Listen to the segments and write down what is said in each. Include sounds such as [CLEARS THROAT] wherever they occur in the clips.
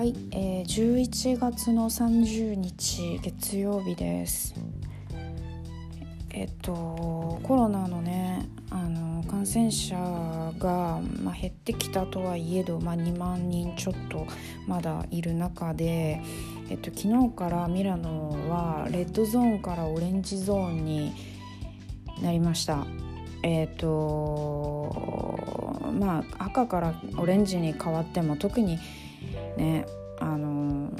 はい、えー、11月の30日月曜日です。えっとコロナのねあの感染者が、まあ、減ってきたとはいえど、まあ、2万人ちょっとまだいる中で、えっと、昨日からミラノはレッドゾーンからオレンジゾーンになりました。えっ、とまあ赤からオレンジに変わっても特にねあの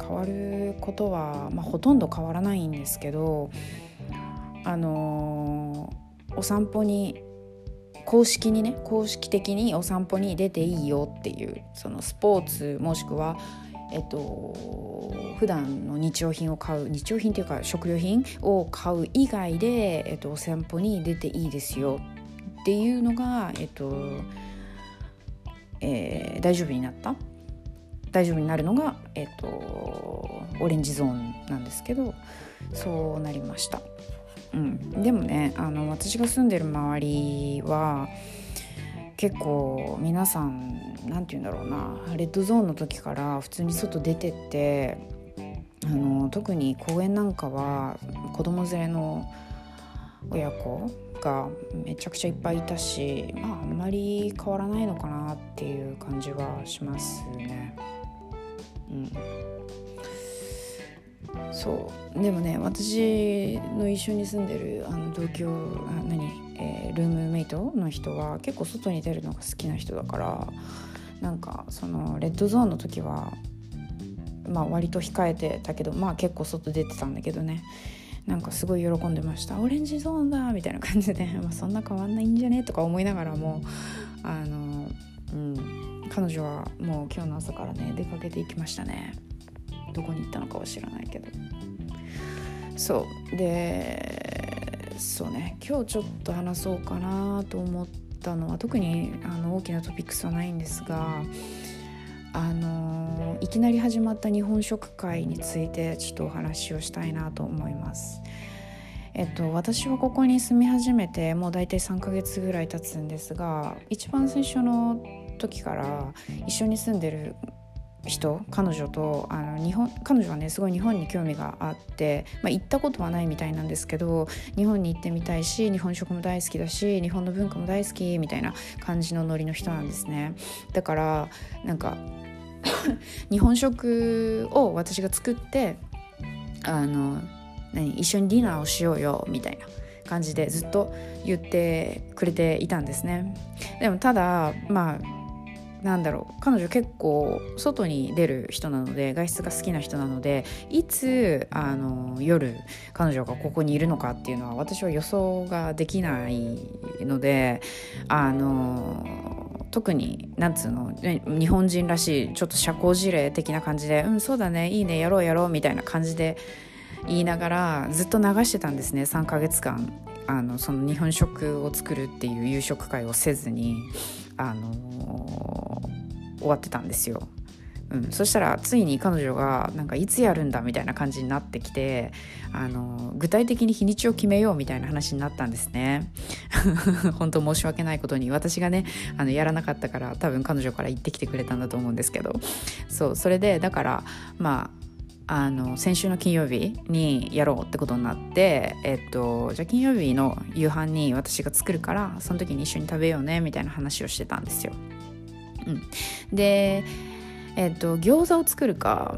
変わることは、まあ、ほとんど変わらないんですけどあのお散歩に公式にね公式的にお散歩に出ていいよっていうそのスポーツもしくはえっと普段の日用品を買う日用品っていうか食料品を買う以外で、えっと、お散歩に出ていいですよっていうのが、えっとえー、大丈夫になった。大丈夫になるのが、えっと、オレンジゾーンなんですけどそうなりました。うん、でもねあの私が住んでる周りは結構皆さん何て言うんだろうなレッドゾーンの時から普通に外出てってあの特に公園なんかは子供連れの親子がめちゃくちゃいっぱいいたしまああんまり変わらないのかなっていう感じはしますね。うん。そう。でもね私の一緒に住んでるあの同居あ何、えー、ルームメイトの人は結構外に出るのが好きな人だからなんかそのレッドゾーンの時はまあ割と控えてたけどまあ結構外出てたんだけどね。なんかすごい喜んでました「オレンジゾーンだ!」みたいな感じで、[LAUGHS] まあ、そんな変わんないんじゃね？とか思いながらもあのうん。彼女はもう今日の朝からね出かけていきましたね。どこに行ったのかは知らないけど。そう。でそうね。今日ちょっと話そうかなと思ったのは特にあの大きなトピックスはないんですがあのいきなり始まった日本食会についてちょっとお話をしたいなと思います。えっと、私はここに住み始めてもう大体3ヶ月ぐらい経つんですが一番最初の時から一緒に住んでる人彼女とあの日本彼女はねすごい日本に興味があって、まあ、行ったことはないみたいなんですけど日本に行ってみたいし日本食も大好きだし日本の文化も大好きみたいな感じのノリの人なんですね。だからなんか [COUGHS] 日本食を私が作ってあの何一緒にディナーをしようよみたいな感じでずっと言ってくれていたんですね。でもただまあなんだろう彼女結構外に出る人なので外出が好きな人なのでいつあの夜彼女がここにいるのかっていうのは私は予想ができないのであの特になんつうの日本人らしいちょっと社交辞令的な感じで「うんそうだねいいねやろうやろう」みたいな感じで言いながらずっと流してたんですね3ヶ月間。あのその日本食を作るっていう夕食会をせずにあの、終わってたんですよ。うん、そしたらついに彼女がなんかいつやるんだみたいな感じになってきてあの具体的に日にちを決めようみたいな話になったんですね [LAUGHS] 本当申し訳ないことに私がねあのやらなかったから多分彼女から言ってきてくれたんだと思うんですけどそうそれでだからまああの先週の金曜日にやろうってことになって、えっと、じゃあ金曜日の夕飯に私が作るからその時に一緒に食べようねみたいな話をしてたんですよ。うん、で、えっと、餃子を作るか、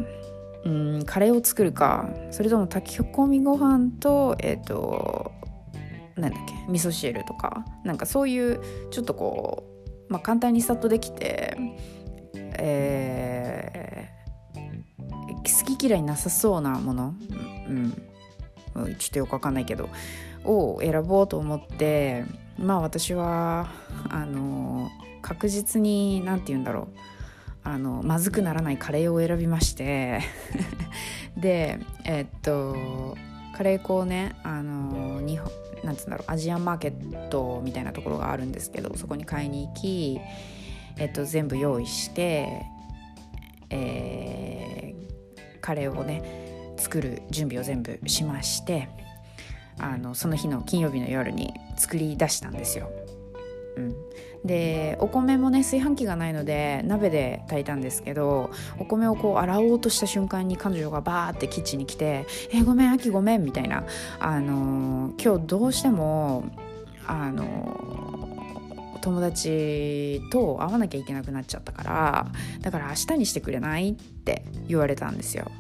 うん、カレーを作るかそれとも炊き込みご飯とえっとなんだっけ味噌汁とかなんかそういうちょっとこう、まあ、簡単にスタートできてえー好き嫌いなさそうなもの、うん、ちょっとよくわかんないけどを選ぼうと思ってまあ私はあの確実に何て言うんだろう。あのまずくならないカレーを選びまして。[LAUGHS] でえっとカレー粉をねあの日本なんつうんだろうアジアンマーケットみたいなところがあるんですけどそこに買いに行き、えっと、全部用意して、えー、カレーをね作る準備を全部しましてあのその日の金曜日の夜に作り出したんですよ。うん、でお米もね炊飯器がないので鍋で炊いたんですけどお米をこう洗おうとした瞬間に彼女がバーってキッチンに来て「え、ごめん秋ごめん」みたいな、あのー、今日どうしてもあのー、友達と会わなきゃいけなくなっちゃったからだから明日にしてくれない？って言われたんですよ。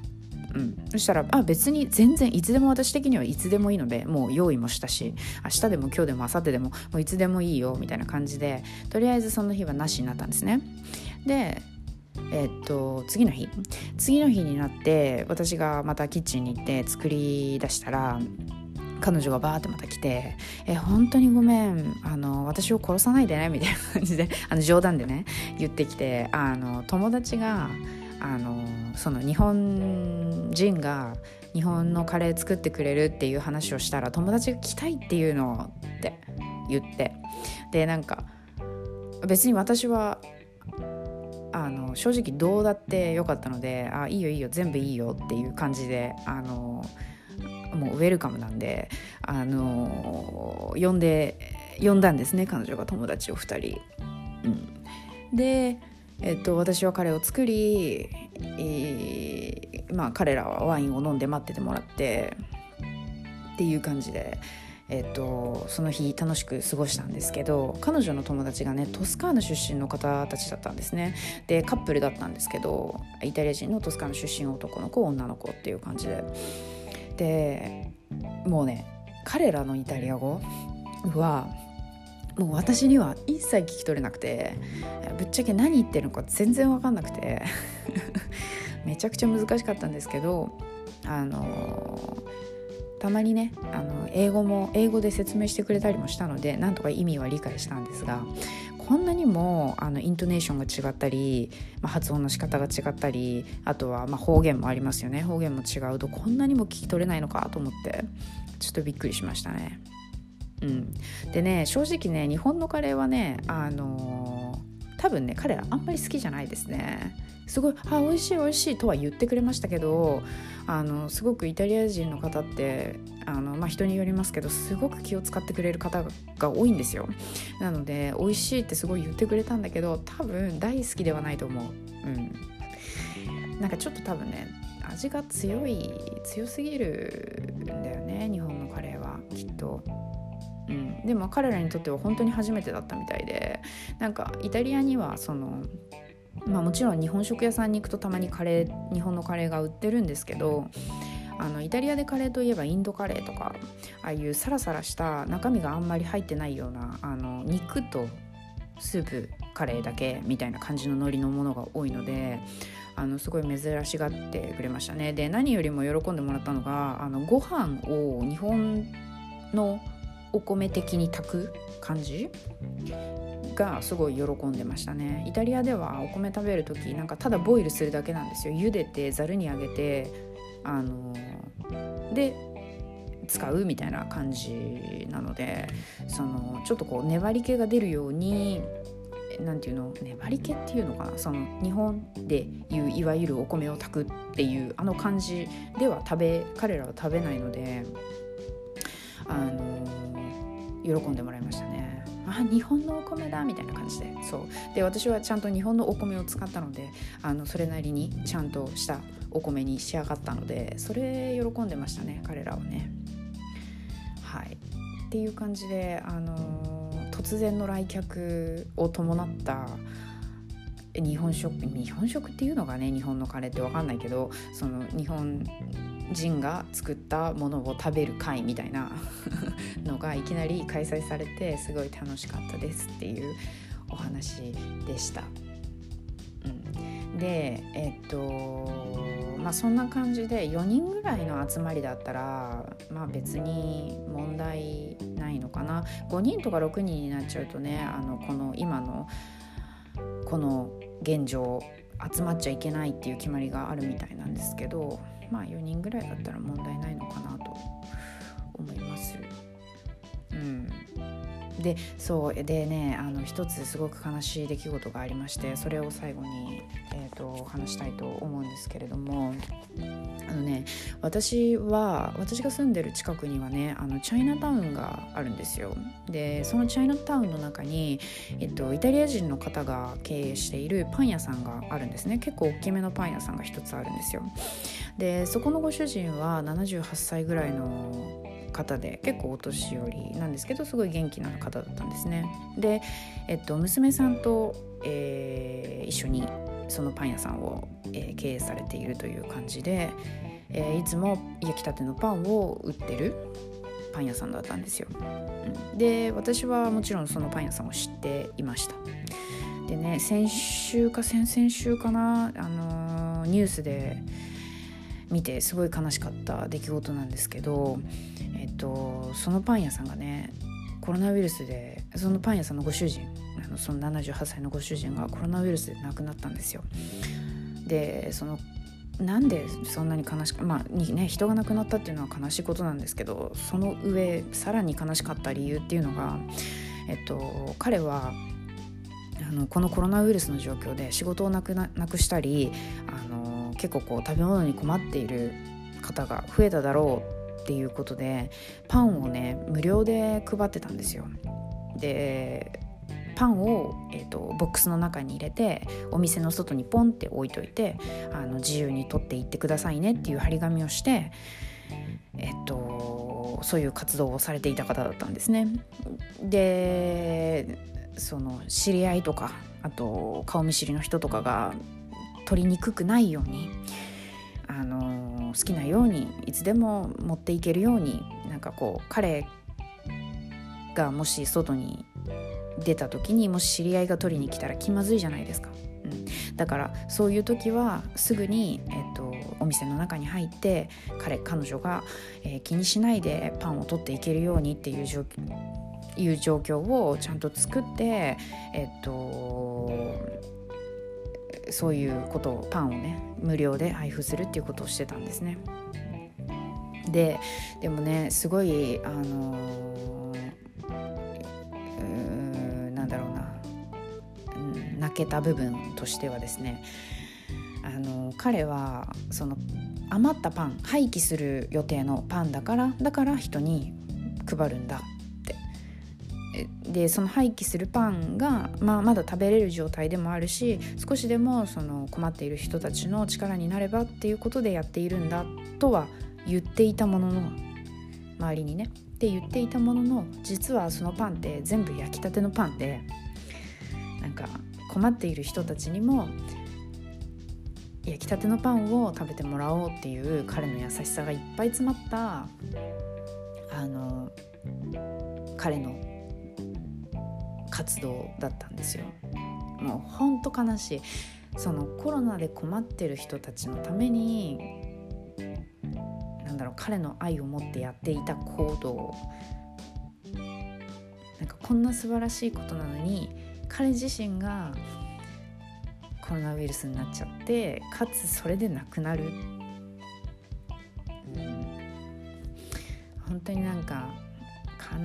うん、そしたらあ別に全然いつでも私的にはいつでもいいのでもう用意もしたし明日でも今日でも明後日でももういつでもいいよみたいな感じでとりあえずその日はなしになったんですね。でえっと次の日。次の日になって私がまたキッチンに行って作り出したら彼女がバーってまた来て「え本当にごめんあの私を殺さないでね」みたいな感じであの冗談でね言ってきてあの友達があのその日本人が日本のカレー作ってくれるっていう話をしたら友達が来たいっていうのって言ってでなんか別に私はあの正直どうだってよかったので「あいいよいいよ全部いいよ」っていう感じであのもうウェルカムなんであの呼んで呼んだんですね彼女が友達を2人。うん、でえっと、私はカレーを作り、えー、まあ、彼らはワインを飲んで待っててもらってっていう感じで、えっと、その日楽しく過ごしたんですけど彼女の友達がねトスカーナ出身の方たちだったんですね。でカップルだったんですけどイタリア人のトスカーナ出身男の子女の子っていう感じで。でもうね彼らのイタリア語はもう私には一切聞き取れなくてぶっちゃけ何言ってるのか全然分かんなくて [LAUGHS] めちゃくちゃ難しかったんですけどあのたまにねあの英語も英語で説明してくれたりもしたのでなんとか意味は理解したんですがこんなにもあのイントネーションが違ったり、まあ、発音の仕方が違ったりあとはま方言もありますよね方言も違うとこんなにも聞き取れないのかと思ってちょっとびっくりしましたね。うん、でね正直ね日本のカレーはねあのー、多分ね彼らあんまり好きじゃないですね。すごい「あ美味しい美味しい」とは言ってくれましたけどあのすごくイタリア人の方ってあの、まあ、人によりますけどすごく気を使ってくれる方が多いんですよ。なので美味しいってすごい言ってくれたんだけど多分大好きではないと思う。うん。なんかちょっと多分ね味が強い強すぎるんだよね日本のカレーはきっと。うん、でも彼らにとっては本当に初めてだったみたいでなんかイタリアにはそのまあもちろん日本食屋さんに行くとたまにカレー日本のカレーが売ってるんですけどあのイタリアでカレーといえばインドカレーとかああいうサラサラした中身があんまり入ってないようなあの肉とスープカレーだけみたいな感じの海苔のものが多いのであのすごい珍しがってくれましたね。で何よりも喜んでもらったのがあのご飯を日本のお米的に炊く感じ？がすごい喜んでましたね。イタリアではお米食べる時なんかただボイルするだけなんですよ。茹でてざるにあげてあので使うみたいな感じなのでそのちょっとこう粘り気が出るように何ていうの？粘り気っていうのかな？その日本でいういわゆるお米を炊くっていうあの感じでは食べ彼らは食べないのであの喜んでもらいましたね。あ日本のお米だみたいな感じで。そう。で私はちゃんと日本のお米を使ったのであのそれなりにちゃんとしたお米に仕上がったのでそれ喜んでましたね彼らはね。はい。っていう感じであの突然の来客を伴った日本食日本食っていうのがね日本のカレーって分かんないけどその日本人が作ったものを食べる会みたいな [LAUGHS] のがいきなり開催されてすごい楽しかったですっていうお話でした。でえっとまあそんな感じで4人ぐらいの集まりだったらまあ別に問題ないのかな5人とか6人になっちゃうとねあのこの今のこの現状集まっちゃいけないっていう決まりがあるみたいなんですけどまあ4人ぐらいだったら問題ないのかなと思います。うんでそうでねあの一つすごく悲しい出来事がありましてそれを最後に、えーと、話したいと思うんですけれどもあのね私は私が住んでる近くにはねあのチャイナタウンがあるんですよ。でそのチャイナタウンの中に、えっと、イタリア人の方が経営しているパン屋さんがあるんですね。結構大きめのパン屋さんが一つあるんですよ。でそこのご主人は78歳ぐらいの方で結構お年寄りなんですけどすごい元気な方だったんですね。で、えっと、娘さんと、えー、一緒にそのパン屋さんを、えー、経営されているという感じで、えー、いつも焼きたてのパンを売ってるパン屋さんだったんですよ、うん、で私はもちろんそのパン屋さんを知っていました。でね先週か先々週かな、あのニュースで見てすごい悲しかった出来事なんですけど、えっと、そのパン屋さんがねコロナウイルスでそのパン屋さんのご主人あのその78歳のご主人がコロナウイルスで亡くなったんですよ。でそのなんでそんなに悲しくまあにね人が亡くなったっていうのは悲しいことなんですけどその上さらに悲しかった理由っていうのが、えっと、彼はあのこのコロナウイルスの状況で仕事をなくななくしたりあの結構こう食べ物に困っている方が増えただろうっていうことでパンをね無料で配ってたんですよ。でパンを、えーと、ボックスの中に入れてお店の外にポンって置いといてあの自由に取っていってくださいねっていう張り紙をして、えーとそういう活動をされていた方だったんですね。でその知り合いとかあと顔見知りの人とかが取りにくくないようにあの好きなようにいつでも持っていけるようになんかこう彼がもし外に出た時にもし知り合いが取りに来たら気まずいじゃないですか。うん、だからそういう時はすぐに、えーと、お店の中に入って彼彼女が、えー、気にしないでパンを取っていけるようにっていう状況いう状況をちゃんと作って、えっ、ー、とそういうことをパンをね無料で配布するっていうことをしてたんですね。ででもねすごいあの泣けた部分としてはですねあの彼はその余ったパン廃棄する予定のパンだからだから人に配るんだでその廃棄するパンが、まあ、まだ食べれる状態でもあるし少しでもその困っている人たちの力になればっていうことでやっているんだとは言っていたものの周りにね。って言っていたものの実はそのパンって全部焼きたてのパンでなんか困っている人たちにも焼きたてのパンを食べてもらおうっていう彼の優しさがいっぱい詰まったあの彼の活動だったんですよ。もうほんと悲しいそのコロナで困ってる人たちのためになんだろう彼の愛を持ってやっていた行動なんかこんな素晴らしいことなのに彼自身がコロナウイルスになっちゃってかつそれで亡くなる、うん、本当になんか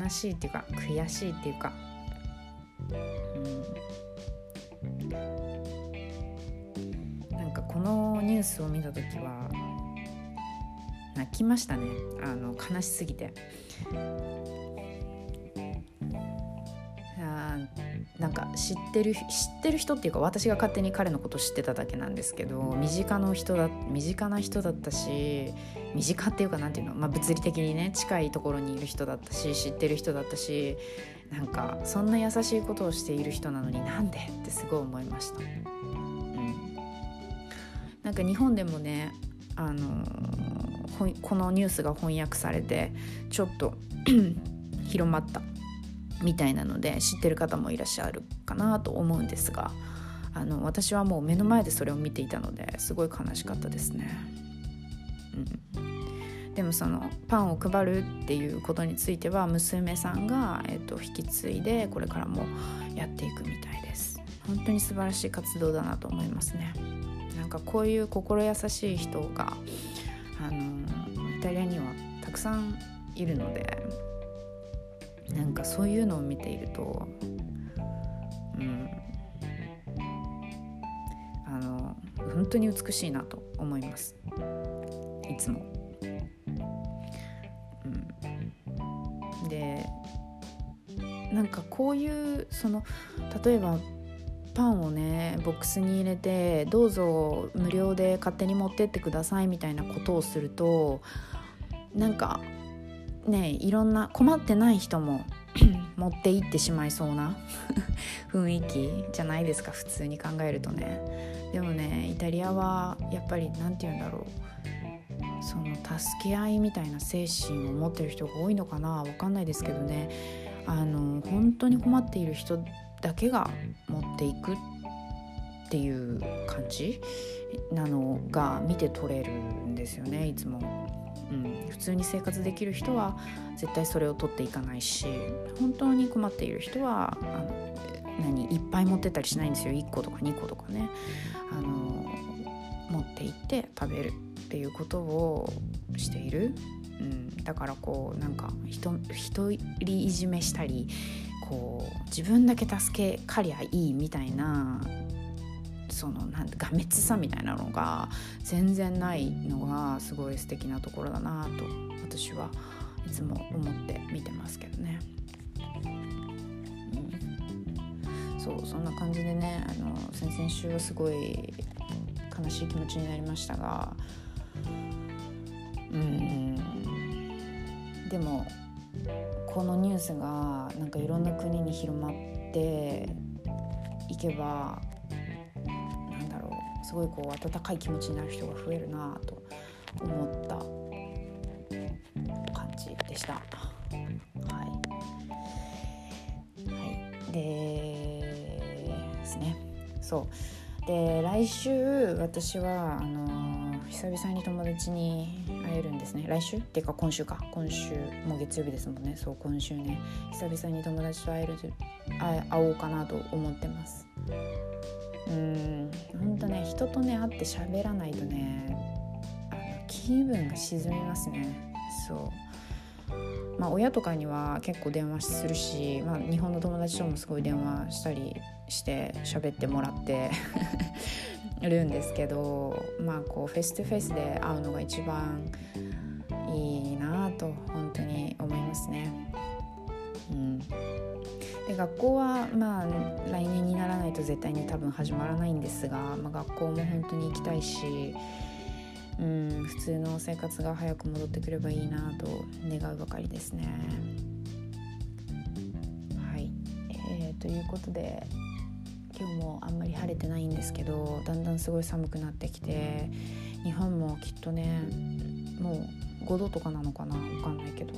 悲しいっていうか悔しいっていうか。うん。なんかこのニュースを見た時は泣きましたね。あの悲しすぎて。なんか知ってる知ってる人っていうか私が勝手に彼のこと知ってただけなんですけど身近の人だ身近な人だったし身近っていうか何ていうの、まあ、物理的にね近いところにいる人だったし知ってる人だったしなんかそんな優しいことをしている人なのになんでってすごい思いました。うん、なんか日本でもねあのこのニュースが翻訳されてちょっと [CLEARS THROAT] 広まったみたいなので知ってる方もいらっしゃるかなと思うんですがあの私はもう目の前でそれを見ていたのですごい悲しかったですね。うん、でもそのパンを配るっていうことについては娘さんが、えーと、引き継いでこれからもやっていくみたいです。本当に素晴らしい活動だなと思いますね。なんかこういう心優しい人があのイタリアにはたくさんいるのでなんかそういうのを見ているとうんあの本当に美しいなと思いますいつも。でなんかこういうその例えばパンをねボックスに入れてどうぞ無料で勝手に持ってってくださいみたいなことをするとなんかねいろんな困ってない人も [CLEARS THROAT] 持って行ってしまいそうな [LAUGHS] 雰囲気じゃないですか普通に考えるとね。でもねイタリアはやっぱり何て言うんだろう。その助け合いみたいな精神を持ってる人が多いのかな分かんないですけどね。あの本当に困っている人だけが持っていくっていう感じなのが見て取れるんですよねいつも。うん、普通に生活できる人は絶対それを取っていかないし本当に困っている人はあの何いっぱい持ってたりしないんですよ。1個とか2個とかね。あの持って行って食べるっていうことをしている、うん、だからこうなんか人人いじめしたりこう自分だけ助けかりゃいいみたいなそのなんがめつさみたいなのが全然ないのがすごい素敵なところだなと私はいつも思って見てますけどね。うん、そうそんな感じでねあの先々週はすごい悲しい気持ちになりましたがうんでもこのニュースがなんかいろんな国に広まっていけばすごいこう温かい気持ちになる人が増えるなと思った感じでした。はい、はい、でですね。そう。で来週私はあの久々に友達に会えるんですね。来週っていうか今週か。今週もう月曜日ですもんね。そう今週ね。久々に友達と会える会おうかなと思ってます。うん。ほんとね人とね会って喋らないとねあの気分が沈みますね。そう。まあ親とかには結構電話するし、まあ、日本の友達ともすごい電話したりして喋ってもらって [LAUGHS] るんですけどまあこうフェイス2フェイスで会うのが一番いいなと本当に思いますね。うん、で学校はまあ来年にならないと絶対に多分始まらないんですが、まあ、学校も本当に行きたいし、うん、普通の生活が早く戻ってくればいいなと願うばかりですね。はい、えー、ということで今日もあんまり晴れてないんですけどだんだんすごい寒くなってきて日本もきっとねもう5度とかなのかな？分かんないけど。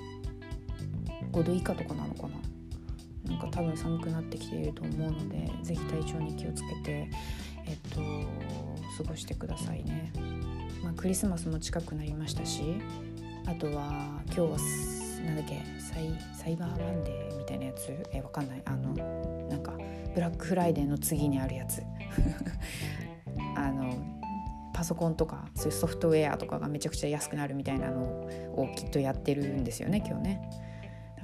5度以下とかなのかな？なんか多分寒くなってきていると思うので是非体調に気をつけてえっと過ごしてくださいね。まあ、クリスマスも近くなりましたしあとは今日はなんだっけサイサイバーマンデーみたいなやつ？えわかんない。あのなんかブラックフライデーの次にあるやつ。[LAUGHS] あのパソコンとかそういうソフトウェアとかがめちゃくちゃ安くなるみたいなのをきっとやってるんですよね今日ね。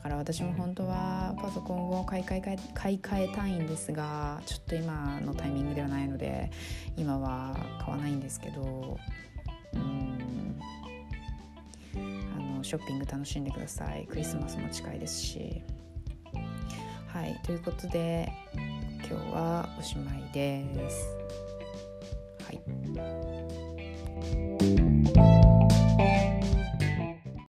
だから私も本当はパソコンを買い替え買い替えたいんですがちょっと今のタイミングではないので今は買わないんですけどうん。あのショッピング楽しんでください。クリスマスも近いですし。はい。ということで今日はおしまいです。はい。